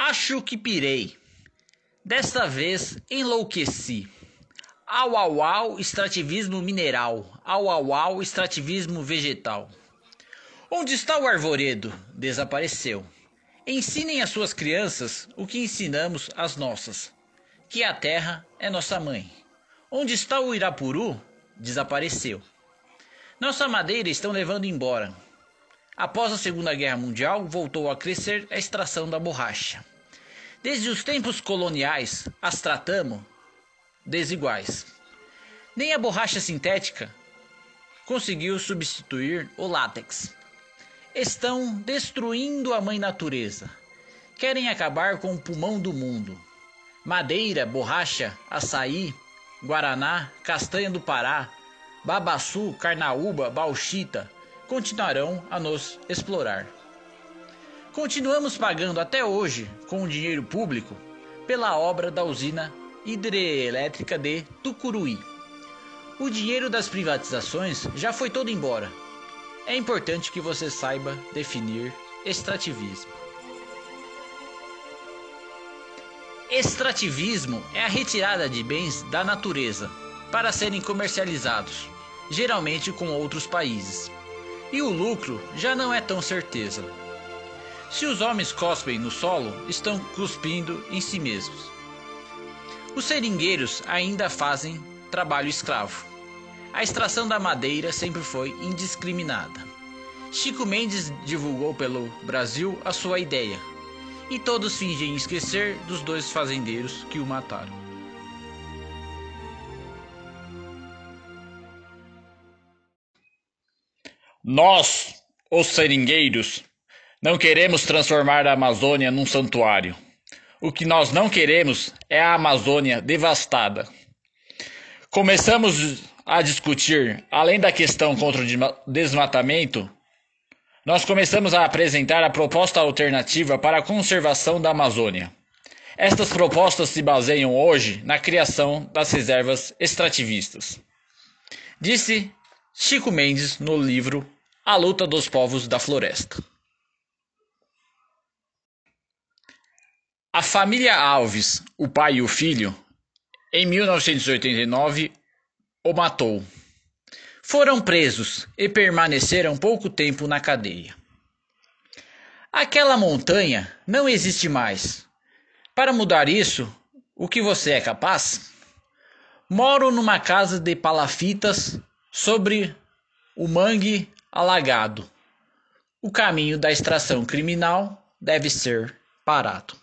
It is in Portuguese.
Acho que pirei. Desta vez enlouqueci. Au au au, extrativismo mineral. Au au au, extrativismo vegetal. Onde está o arvoredo? Desapareceu. Ensinem às suas crianças o que ensinamos às nossas: que a terra é nossa mãe. Onde está o Irapuru? Desapareceu. Nossa madeira estão levando embora. Após a Segunda Guerra Mundial, voltou a crescer a extração da borracha. Desde os tempos coloniais, as tratamos desiguais. Nem a borracha sintética conseguiu substituir o látex. Estão destruindo a mãe natureza. Querem acabar com o pulmão do mundo. Madeira, borracha, açaí, guaraná, castanha do Pará, babaçu, carnaúba, bauxita, continuarão a nos explorar. Continuamos pagando até hoje, com o dinheiro público, pela obra da usina hidrelétrica de Tucuruí. O dinheiro das privatizações já foi todo embora. É importante que você saiba definir extrativismo. Extrativismo é a retirada de bens da natureza para serem comercializados, geralmente com outros países e o lucro já não é tão certeza. Se os homens cospem no solo, estão cuspindo em si mesmos. Os seringueiros ainda fazem trabalho escravo. A extração da madeira sempre foi indiscriminada. Chico Mendes divulgou pelo Brasil a sua ideia, e todos fingem esquecer dos dois fazendeiros que o mataram. Nós, os seringueiros, não queremos transformar a Amazônia num santuário. O que nós não queremos é a Amazônia devastada. Começamos a discutir, além da questão contra o desmatamento, nós começamos a apresentar a proposta alternativa para a conservação da Amazônia. Estas propostas se baseiam hoje na criação das reservas extrativistas. Disse Chico Mendes no livro a luta dos povos da floresta. A família Alves, o pai e o filho, em 1989, o matou. Foram presos e permaneceram pouco tempo na cadeia. Aquela montanha não existe mais. Para mudar isso, o que você é capaz? Moro numa casa de palafitas sobre o mangue alagado. O caminho da extração criminal deve ser parado.